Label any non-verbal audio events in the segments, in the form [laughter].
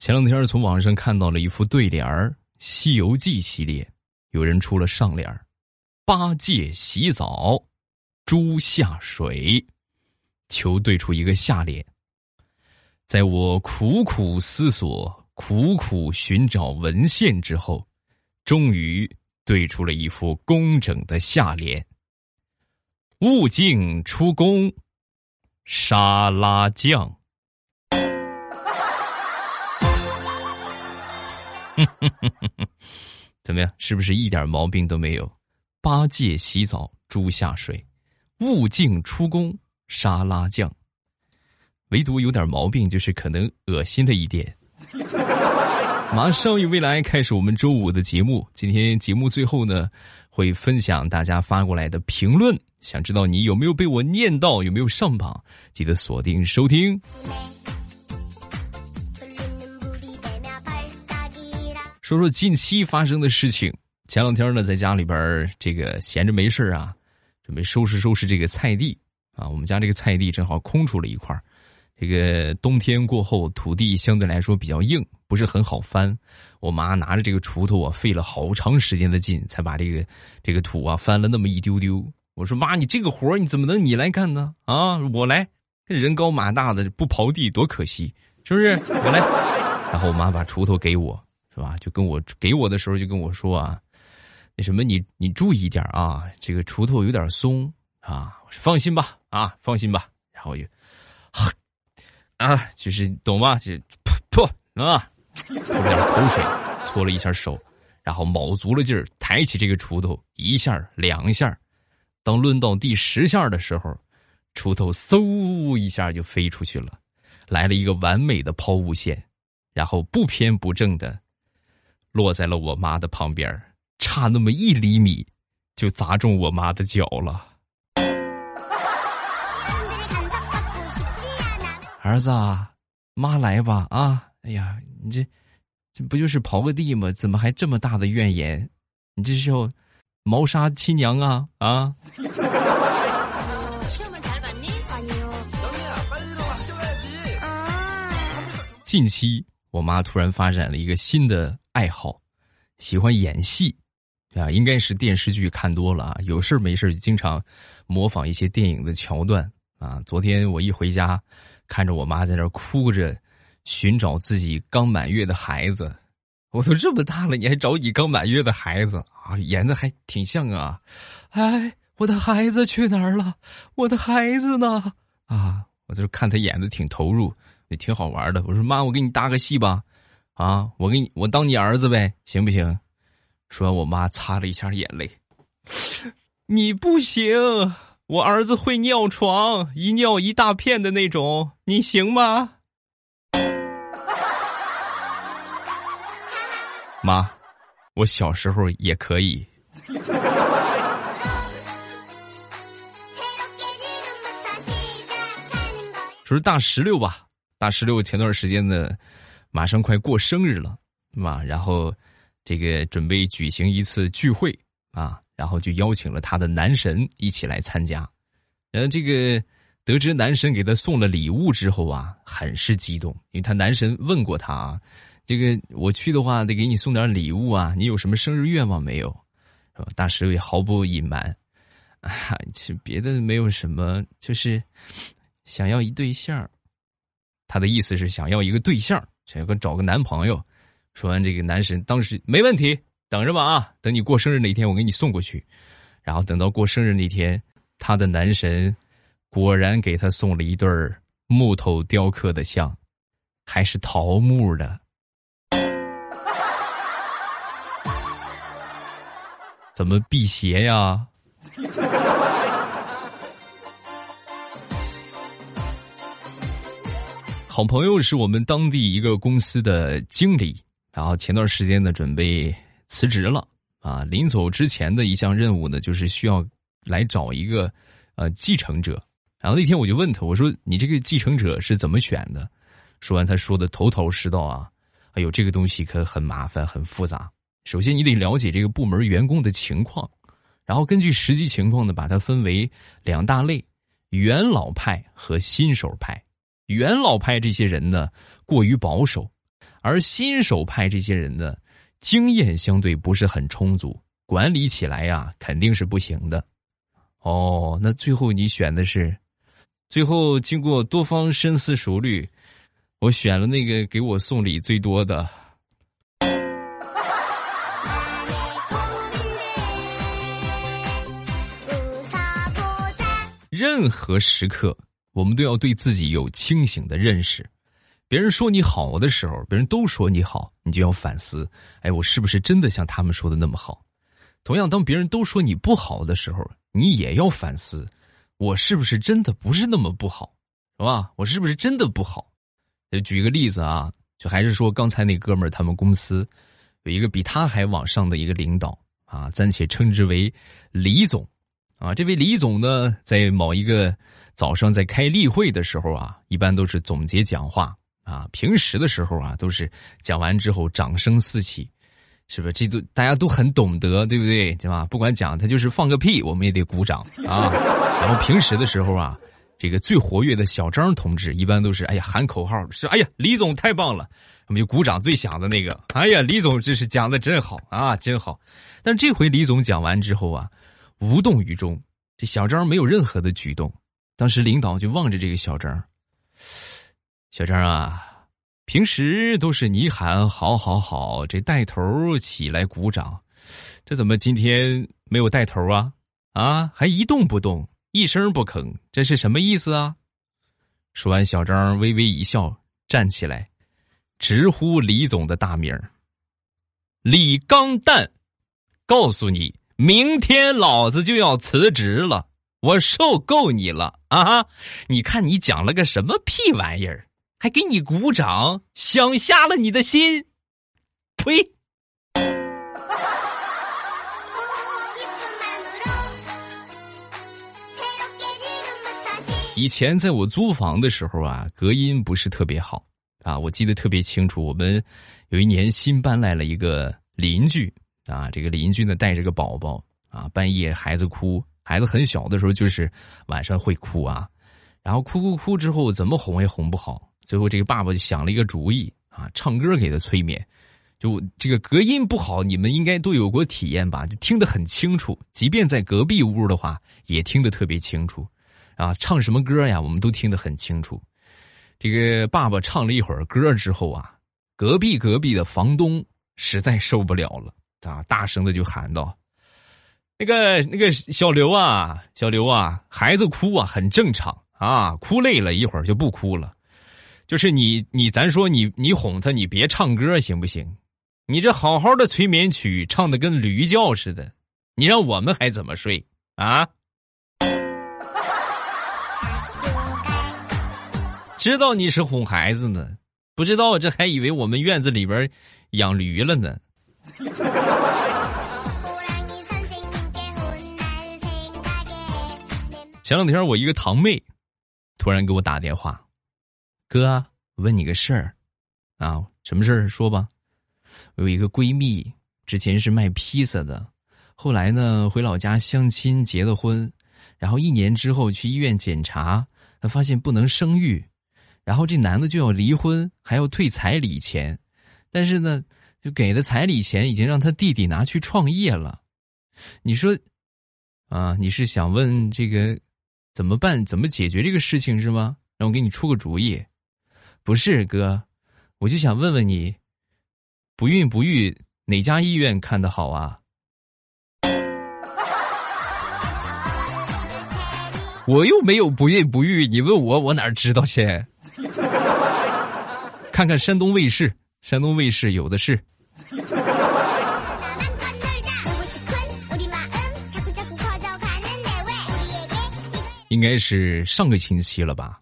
前两天从网上看到了一副对联儿，《西游记》系列，有人出了上联儿：“八戒洗澡，猪下水。”求对出一个下联。在我苦苦思索、苦苦寻找文献之后，终于对出了一副工整的下联：“悟净出宫，沙拉酱。” [laughs] 怎么样？是不是一点毛病都没有？八戒洗澡，猪下水，悟净出宫，沙拉酱。唯独有点毛病，就是可能恶心了一点。马上与未来开始我们周五的节目。今天节目最后呢，会分享大家发过来的评论。想知道你有没有被我念到，有没有上榜？记得锁定收听。说说近期发生的事情。前两天呢，在家里边这个闲着没事啊，准备收拾收拾这个菜地啊。我们家这个菜地正好空出了一块这个冬天过后，土地相对来说比较硬，不是很好翻。我妈拿着这个锄头啊，费了好长时间的劲，才把这个这个土啊翻了那么一丢丢。我说妈，你这个活你怎么能你来干呢？啊，我来，人高马大的不刨地多可惜，是不是？我来。然后我妈把锄头给我。是吧？就跟我给我的时候就跟我说啊，那什么你你注意一点啊，这个锄头有点松啊。我说放心吧啊，放心吧。然后就，啊，就是懂吧？就噗噗啊，吐了点口水，搓了一下手，然后卯足了劲儿抬起这个锄头，一下两下，当抡到第十下的时候，锄头嗖一下就飞出去了，来了一个完美的抛物线，然后不偏不正的。落在了我妈的旁边，差那么一厘米，就砸中我妈的脚了。[laughs] 儿子，妈来吧啊！哎呀，你这这不就是刨个地吗？怎么还这么大的怨言？你这是要谋杀亲娘啊啊！[laughs] 近期，我妈突然发展了一个新的。爱好，喜欢演戏，啊，应该是电视剧看多了啊。有事没事就经常模仿一些电影的桥段啊。昨天我一回家，看着我妈在那哭着寻找自己刚满月的孩子。我都这么大了，你还找你刚满月的孩子啊？演的还挺像啊。哎，我的孩子去哪儿了？我的孩子呢？啊，我就看他演的挺投入，也挺好玩的。我说妈，我给你搭个戏吧。啊，我给你，我当你儿子呗，行不行？说完，我妈擦了一下眼泪。你不行，我儿子会尿床，一尿一大片的那种，你行吗？妈，我小时候也可以。[laughs] 说是大石榴吧，大石榴前段时间的。马上快过生日了，嘛，然后这个准备举行一次聚会啊，然后就邀请了他的男神一起来参加。然后这个得知男神给他送了礼物之后啊，很是激动，因为他男神问过他啊，这个我去的话得给你送点礼物啊，你有什么生日愿望没有？大石也毫不隐瞒，啊，其实别的没有什么，就是想要一对象。他的意思是想要一个对象。想要找个男朋友，说完这个男神当时没问题，等着吧啊！等你过生日那天，我给你送过去。然后等到过生日那天，他的男神果然给他送了一对木头雕刻的像，还是桃木的。怎么辟邪呀？好朋友是我们当地一个公司的经理，然后前段时间呢准备辞职了啊，临走之前的一项任务呢就是需要来找一个呃继承者。然后那天我就问他，我说你这个继承者是怎么选的？说完他说的头头是道啊，哎呦这个东西可很麻烦很复杂。首先你得了解这个部门员工的情况，然后根据实际情况呢把它分为两大类：元老派和新手派。元老派这些人呢，过于保守，而新手派这些人呢，经验相对不是很充足，管理起来呀肯定是不行的。哦，那最后你选的是？最后经过多方深思熟虑，我选了那个给我送礼最多的。[laughs] 任何时刻，我们都要对自己有清醒的认识。别人说你好的时候，别人都说你好，你就要反思：哎，我是不是真的像他们说的那么好？同样，当别人都说你不好的时候，你也要反思：我是不是真的不是那么不好？是吧？我是不是真的不好？就举个例子啊，就还是说刚才那哥们儿，他们公司有一个比他还往上的一个领导啊，暂且称之为李总。啊，这位李总呢，在某一个早上在开例会的时候啊，一般都是总结讲话啊。平时的时候啊，都是讲完之后掌声四起，是不是？这都大家都很懂得，对不对？对吧？不管讲他就是放个屁，我们也得鼓掌啊。[laughs] 然后平时的时候啊，这个最活跃的小张同志，一般都是哎呀喊口号，是哎呀李总太棒了，我们就鼓掌最响的那个。哎呀，李总这是讲的真好啊，真好。但这回李总讲完之后啊。无动于衷，这小张没有任何的举动。当时领导就望着这个小张，小张啊，平时都是你喊好好好，这带头起来鼓掌，这怎么今天没有带头啊？啊，还一动不动，一声不吭，这是什么意思啊？说完，小张微微一笑，站起来，直呼李总的大名李刚蛋，告诉你。明天老子就要辞职了，我受够你了啊！你看你讲了个什么屁玩意儿，还给你鼓掌，想瞎了你的心！呸！以前在我租房的时候啊，隔音不是特别好啊，我记得特别清楚。我们有一年新搬来了一个邻居。啊，这个邻居呢带着个宝宝啊，半夜孩子哭，孩子很小的时候就是晚上会哭啊，然后哭哭哭之后怎么哄也哄不好，最后这个爸爸就想了一个主意啊，唱歌给他催眠，就这个隔音不好，你们应该都有过体验吧？就听得很清楚，即便在隔壁屋的话也听得特别清楚，啊，唱什么歌呀，我们都听得很清楚。这个爸爸唱了一会儿歌之后啊，隔壁隔壁的房东实在受不了了。啊！大声的就喊道：“那个那个小刘啊，小刘啊，孩子哭啊，很正常啊，哭累了一会儿就不哭了。就是你你咱说你你哄他，你别唱歌行不行？你这好好的催眠曲唱的跟驴叫似的，你让我们还怎么睡啊？[laughs] 知道你是哄孩子呢，不知道这还以为我们院子里边养驴了呢。”前两天我一个堂妹突然给我打电话，哥，问你个事儿啊，什么事儿？说吧。我有一个闺蜜，之前是卖披萨的，后来呢回老家相亲结了婚，然后一年之后去医院检查，她发现不能生育，然后这男的就要离婚，还要退彩礼钱，但是呢。就给的彩礼钱已经让他弟弟拿去创业了，你说，啊，你是想问这个怎么办？怎么解决这个事情是吗？让我给你出个主意。不是哥，我就想问问你，不孕不育哪家医院看的好啊？我又没有不孕不育，你问我，我哪知道去？看看山东卫视，山东卫视有的是。应该是上个星期了吧，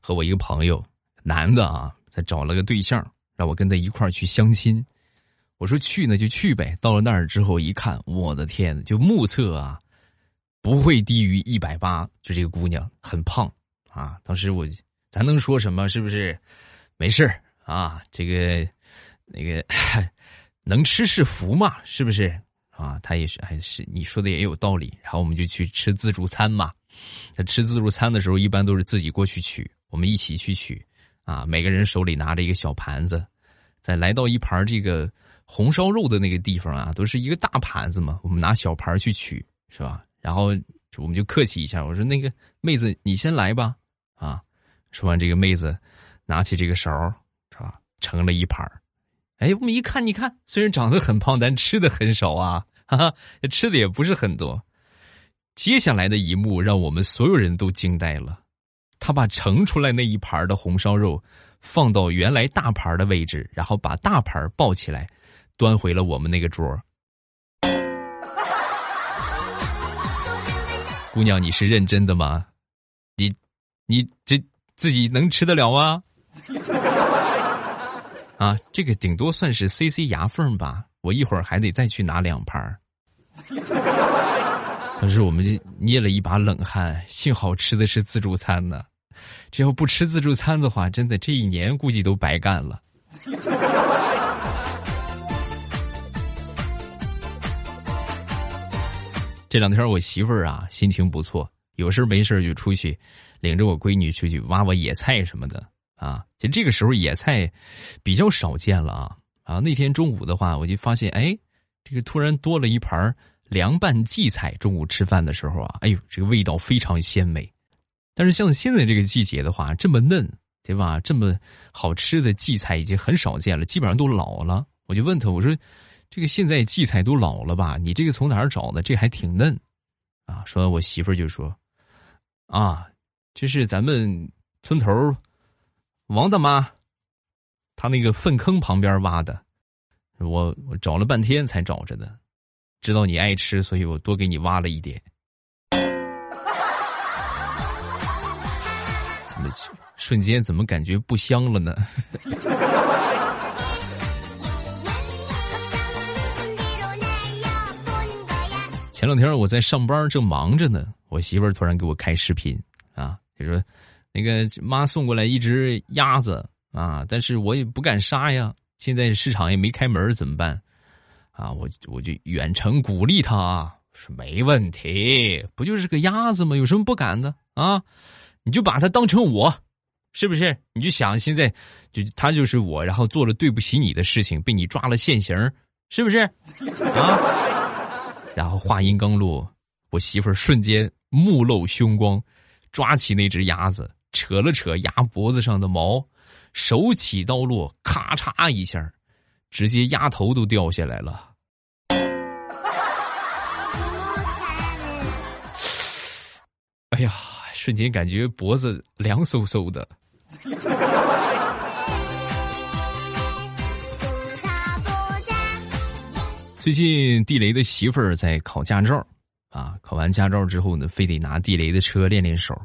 和我一个朋友，男的啊，他找了个对象，让我跟他一块儿去相亲。我说去呢就去呗。到了那儿之后一看，我的天，就目测啊，不会低于一百八。就这个姑娘很胖啊。当时我，咱能说什么？是不是？没事啊，这个那个。[laughs] 能吃是福嘛，是不是啊？他也是，还是你说的也有道理。然后我们就去吃自助餐嘛。他吃自助餐的时候，一般都是自己过去取，我们一起去取。啊，每个人手里拿着一个小盘子，在来到一盘这个红烧肉的那个地方啊，都是一个大盘子嘛，我们拿小盘去取，是吧？然后我们就客气一下，我说那个妹子你先来吧，啊，说完这个妹子拿起这个勺，是吧？盛了一盘哎，我们一看，你看，虽然长得很胖，但吃的很少啊，哈哈，吃的也不是很多。接下来的一幕让我们所有人都惊呆了，他把盛出来那一盘的红烧肉放到原来大盘的位置，然后把大盘抱起来，端回了我们那个桌。姑娘，你是认真的吗？你，你这自己能吃得了吗？[laughs] 啊，这个顶多算是塞塞牙缝吧，我一会儿还得再去拿两盘儿。当时我们就捏了一把冷汗，幸好吃的是自助餐呢，这要不吃自助餐的话，真的这一年估计都白干了。[laughs] 这两天我媳妇儿啊心情不错，有事没事就出去，领着我闺女出去挖挖野菜什么的。啊，其实这个时候野菜比较少见了啊啊！那天中午的话，我就发现，哎，这个突然多了一盘儿凉拌荠菜。中午吃饭的时候啊，哎呦，这个味道非常鲜美。但是像现在这个季节的话，这么嫩，对吧？这么好吃的荠菜已经很少见了，基本上都老了。我就问他，我说，这个现在荠菜都老了吧？你这个从哪儿找的？这还挺嫩啊！说，我媳妇儿就说，啊，这是咱们村头。王大妈，他那个粪坑旁边挖的，我我找了半天才找着的。知道你爱吃，所以我多给你挖了一点。怎么瞬间怎么感觉不香了呢？[laughs] 前两天我在上班正忙着呢，我媳妇儿突然给我开视频啊，就说。那个妈送过来一只鸭子啊，但是我也不敢杀呀。现在市场也没开门，怎么办？啊，我我就远程鼓励他说没问题，不就是个鸭子吗？有什么不敢的啊？你就把它当成我，是不是？你就想现在就他就是我，然后做了对不起你的事情，被你抓了现行，是不是？啊？然后话音刚落，我媳妇儿瞬间目露凶光，抓起那只鸭子。扯了扯鸭脖子上的毛，手起刀落，咔嚓一下，直接鸭头都掉下来了。哎呀，瞬间感觉脖子凉飕飕的。最近地雷的媳妇儿在考驾照，啊，考完驾照之后呢，非得拿地雷的车练练手。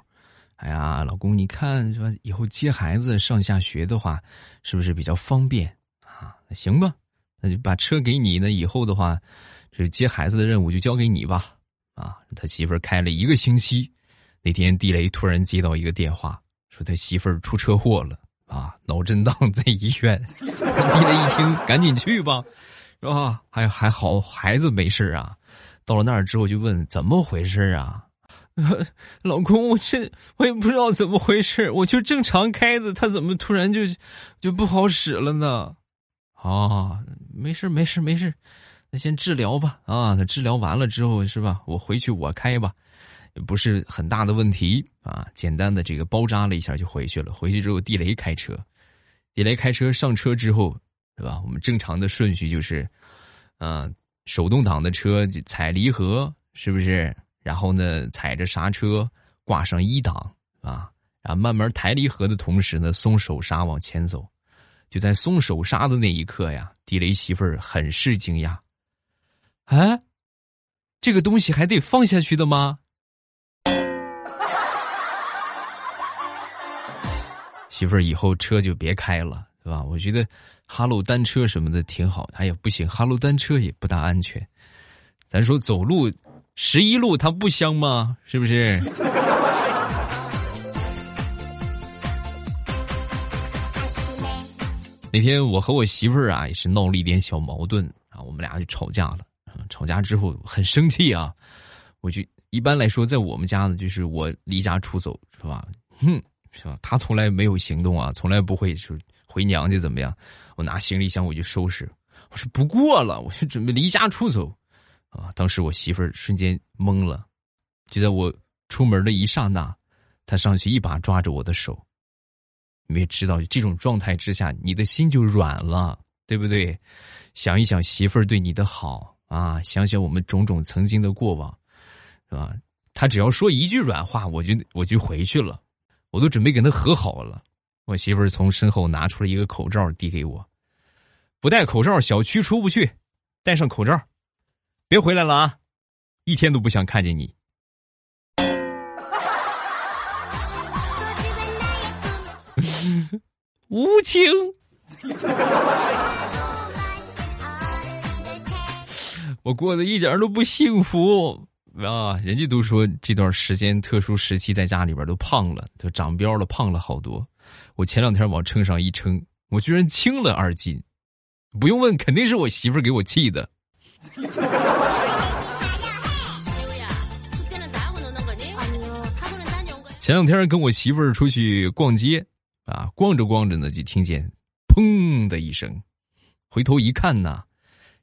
哎呀，老公，你看说以后接孩子上下学的话，是不是比较方便啊？行吧，那就把车给你。那以后的话，这接孩子的任务就交给你吧。啊，他媳妇儿开了一个星期，那天地雷突然接到一个电话，说他媳妇儿出车祸了啊，脑震荡在医院。地雷一听，赶紧去吧，是吧？还还好，孩子没事啊。到了那儿之后，就问怎么回事啊？[laughs] 老公，我这我也不知道怎么回事，我就正常开着，他怎么突然就就不好使了呢？啊，没事没事没事，那先治疗吧。啊，那治疗完了之后是吧？我回去我开吧，也不是很大的问题啊。简单的这个包扎了一下就回去了。回去之后，地雷开车，地雷开车上车之后是吧？我们正常的顺序就是，嗯，手动挡的车就踩离合，是不是？然后呢，踩着刹车，挂上一档啊，然后慢慢抬离合的同时呢，松手刹往前走。就在松手刹的那一刻呀，地雷媳妇儿很是惊讶。啊，这个东西还得放下去的吗？[laughs] 媳妇儿以后车就别开了，对吧？我觉得哈喽单车什么的挺好。哎呀，不行，哈喽单车也不大安全。咱说走路。十一路它不香吗？是不是？那天我和我媳妇儿啊也是闹了一点小矛盾啊，我们俩就吵架了。吵架之后很生气啊，我就一般来说在我们家呢，就是我离家出走是吧？哼，是吧？他从来没有行动啊，从来不会是回娘家怎么样？我拿行李箱我就收拾，我说不过了，我就准备离家出走，啊！当时我媳妇儿瞬间懵了，就在我出门的一刹那，她上去一把抓着我的手。你也知道，这种状态之下，你的心就软了，对不对？想一想媳妇儿对你的好啊，想想我们种种曾经的过往，是吧？他只要说一句软话，我就我就回去了，我都准备跟他和好了。我媳妇儿从身后拿出了一个口罩递给我，不戴口罩小区出不去，戴上口罩，别回来了啊！一天都不想看见你。无情，我过得一点都不幸福。啊，人家都说这段时间特殊时期在家里边都胖了，都长膘了，胖了好多。我前两天往秤上一称，我居然轻了二斤。不用问，肯定是我媳妇儿给我气的。[laughs] 前两天跟我媳妇儿出去逛街，啊，逛着逛着呢，就听见砰的一声，回头一看呢，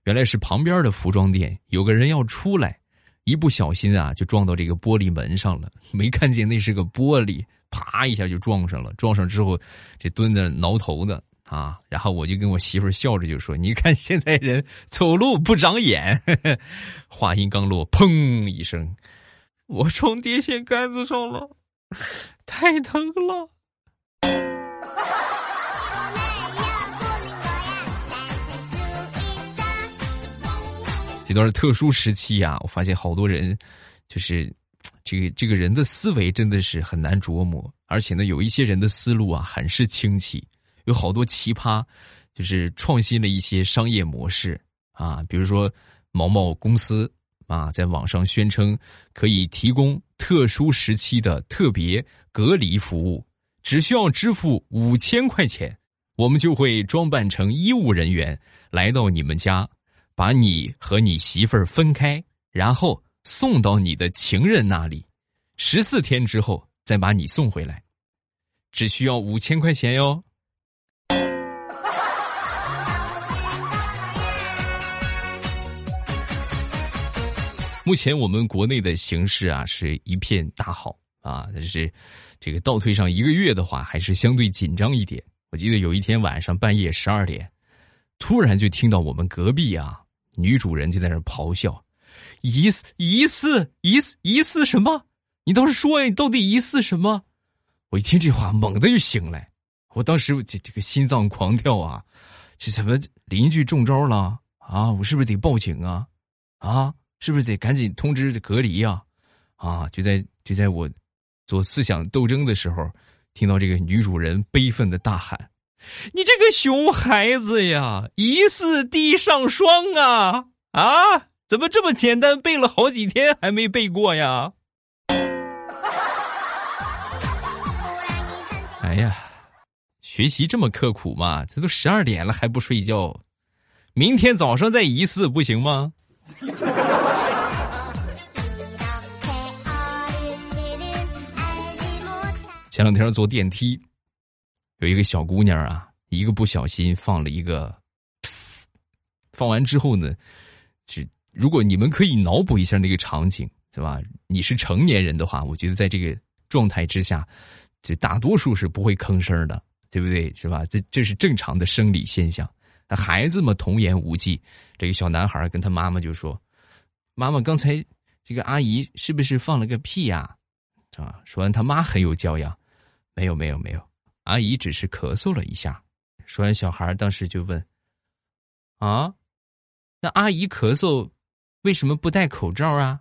原来是旁边的服装店有个人要出来。一不小心啊，就撞到这个玻璃门上了，[laughs] 没看见那是个玻璃，啪一下就撞上了。撞上之后，这蹲着挠头的啊，然后我就跟我媳妇笑着就说：“你看现在人走路不长眼。[laughs] ”话音刚落，砰一声，我撞电线杆子上了，[laughs] 太疼了。这段特殊时期呀，我发现好多人，就是这个这个人的思维真的是很难琢磨，而且呢，有一些人的思路啊很是清奇，有好多奇葩，就是创新了一些商业模式啊，比如说某某公司啊，在网上宣称可以提供特殊时期的特别隔离服务，只需要支付五千块钱，我们就会装扮成医务人员来到你们家。把你和你媳妇儿分开，然后送到你的情人那里，十四天之后再把你送回来，只需要五千块钱哟。目前我们国内的形势啊是一片大好啊，但是这个倒退上一个月的话，还是相对紧张一点。我记得有一天晚上半夜十二点，突然就听到我们隔壁啊。女主人就在那咆哮：“疑似疑似疑似疑似什么？你倒是说呀！你到底疑似什么？”我一听这话，猛的就醒来。我当时这这个心脏狂跳啊！这怎么邻居中招了啊？我是不是得报警啊？啊，是不是得赶紧通知隔离呀？啊！就在就在我做思想斗争的时候，听到这个女主人悲愤的大喊。你这个熊孩子呀，疑似地上霜啊啊！怎么这么简单，背了好几天还没背过呀？哎呀，学习这么刻苦嘛，这都十二点了还不睡觉，明天早上再疑似不行吗？前两天坐电梯。有一个小姑娘啊，一个不小心放了一个，放完之后呢，是如果你们可以脑补一下那个场景，对吧？你是成年人的话，我觉得在这个状态之下，这大多数是不会吭声的，对不对？是吧？这这是正常的生理现象。孩子嘛，童言无忌。这个小男孩跟他妈妈就说：“妈妈，刚才这个阿姨是不是放了个屁呀？”啊，说完他妈很有教养：“没有，没有，没有。”阿姨只是咳嗽了一下，说完，小孩当时就问：“啊，那阿姨咳嗽为什么不戴口罩啊？”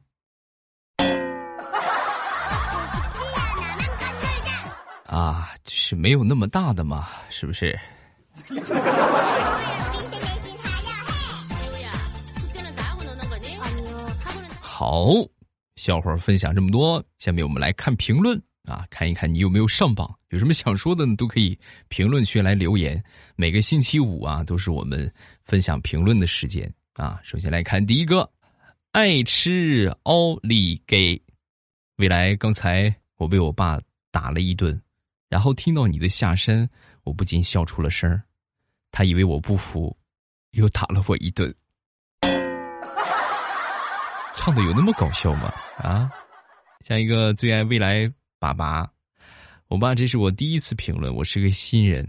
[laughs] 啊，是没有那么大的嘛，是不是？好，小伙分享这么多，下面我们来看评论。啊，看一看你有没有上榜，有什么想说的呢？都可以评论区来留言。每个星期五啊，都是我们分享评论的时间啊。首先来看第一个，爱吃奥利给。未来刚才我被我爸打了一顿，然后听到你的下身，我不禁笑出了声。他以为我不服，又打了我一顿。唱的有那么搞笑吗？啊！像一个最爱未来爸爸，我爸，这是我第一次评论，我是个新人，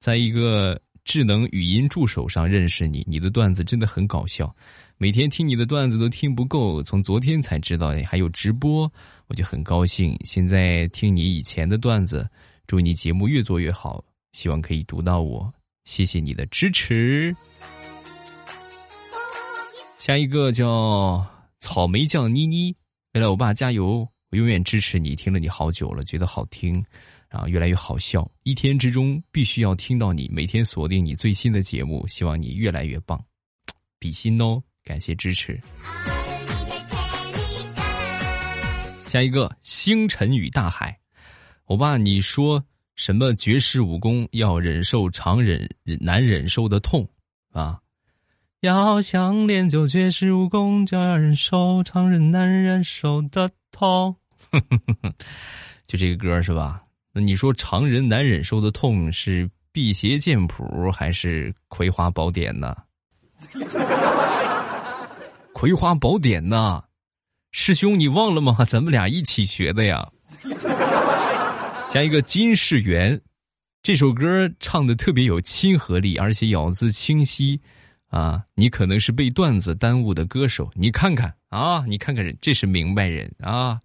在一个智能语音助手上认识你，你的段子真的很搞笑，每天听你的段子都听不够，从昨天才知道还有直播，我就很高兴。现在听你以前的段子，祝你节目越做越好，希望可以读到我，谢谢你的支持。下一个叫草莓酱妮妮，未来我爸加油。永远支持你，听了你好久了，觉得好听，然后越来越好笑。一天之中必须要听到你，每天锁定你最新的节目，希望你越来越棒，比心哦！感谢支持。下一个星辰与大海，我爸，你说什么绝世武功要忍受常人难忍受的痛啊？要想练就绝世武功，就要忍受常人难忍受的。痛，[laughs] 就这个歌是吧？那你说常人难忍受的痛是辟邪剑谱还是葵花宝典呢？[laughs] 葵花宝典呢？师兄你忘了吗？[laughs] 咱们俩一起学的呀。加一个金世元，这首歌唱的特别有亲和力，而且咬字清晰。啊，你可能是被段子耽误的歌手，你看看啊，你看看人，这是明白人啊，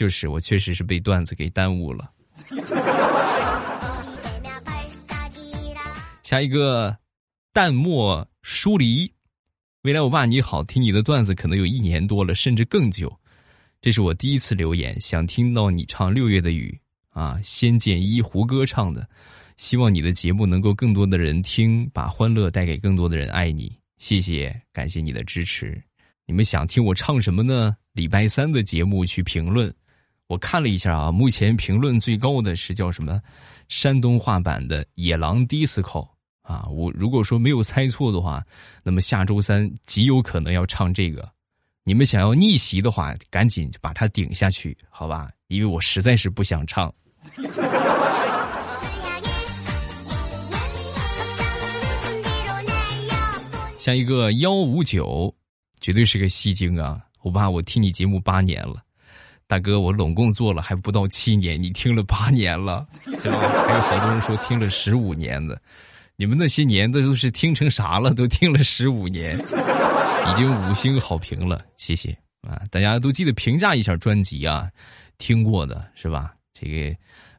就是我确实是被段子给耽误了。[laughs] 下一个，淡漠疏离，未来我爸你好，听你的段子可能有一年多了，甚至更久，这是我第一次留言，想听到你唱《六月的雨》啊，《仙剑一》胡歌唱的。希望你的节目能够更多的人听，把欢乐带给更多的人。爱你，谢谢，感谢你的支持。你们想听我唱什么呢？礼拜三的节目去评论。我看了一下啊，目前评论最高的是叫什么？山东话版的《野狼 DISCO》啊。我如果说没有猜错的话，那么下周三极有可能要唱这个。你们想要逆袭的话，赶紧把它顶下去，好吧？因为我实在是不想唱。像一个幺五九，绝对是个戏精啊！我爸，我听你节目八年了，大哥，我拢共做了还不到七年，你听了八年了，对吧？还有好多人说听了十五年的，你们那些年的都是听成啥了？都听了十五年，已经五星好评了，谢谢啊！大家都记得评价一下专辑啊，听过的是吧？这个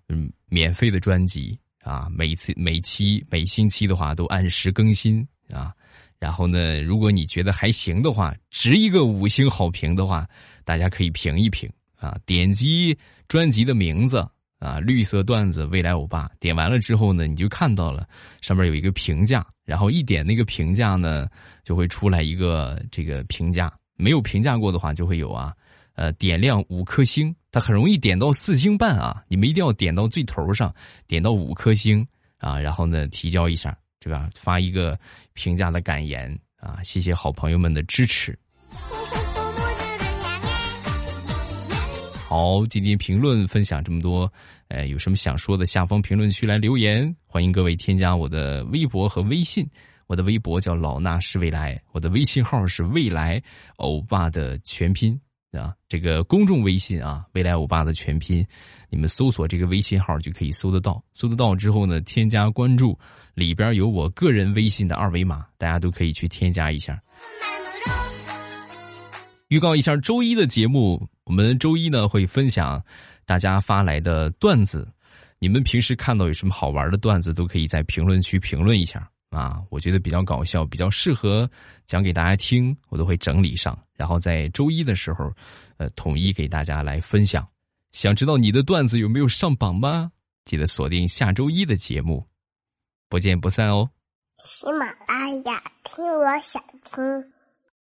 嗯，免费的专辑啊，每次每期每星期的话都按时更新啊。然后呢，如果你觉得还行的话，值一个五星好评的话，大家可以评一评啊。点击专辑的名字啊，绿色段子未来欧巴。点完了之后呢，你就看到了上面有一个评价，然后一点那个评价呢，就会出来一个这个评价。没有评价过的话，就会有啊，呃，点亮五颗星。它很容易点到四星半啊，你们一定要点到最头上，点到五颗星啊，然后呢，提交一下。对吧？发一个评价的感言啊！谢谢好朋友们的支持。好，今天评论分享这么多，呃，有什么想说的，下方评论区来留言。欢迎各位添加我的微博和微信，我的微博叫老衲是未来，我的微信号是未来欧巴的全拼啊。这个公众微信啊，未来欧巴的全拼，你们搜索这个微信号就可以搜得到。搜得到之后呢，添加关注。里边有我个人微信的二维码，大家都可以去添加一下。预告一下周一的节目，我们周一呢会分享大家发来的段子。你们平时看到有什么好玩的段子，都可以在评论区评论一下啊。我觉得比较搞笑，比较适合讲给大家听，我都会整理上，然后在周一的时候，呃，统一给大家来分享。想知道你的段子有没有上榜吗？记得锁定下周一的节目。不见不散哦！喜马拉雅，听我想听。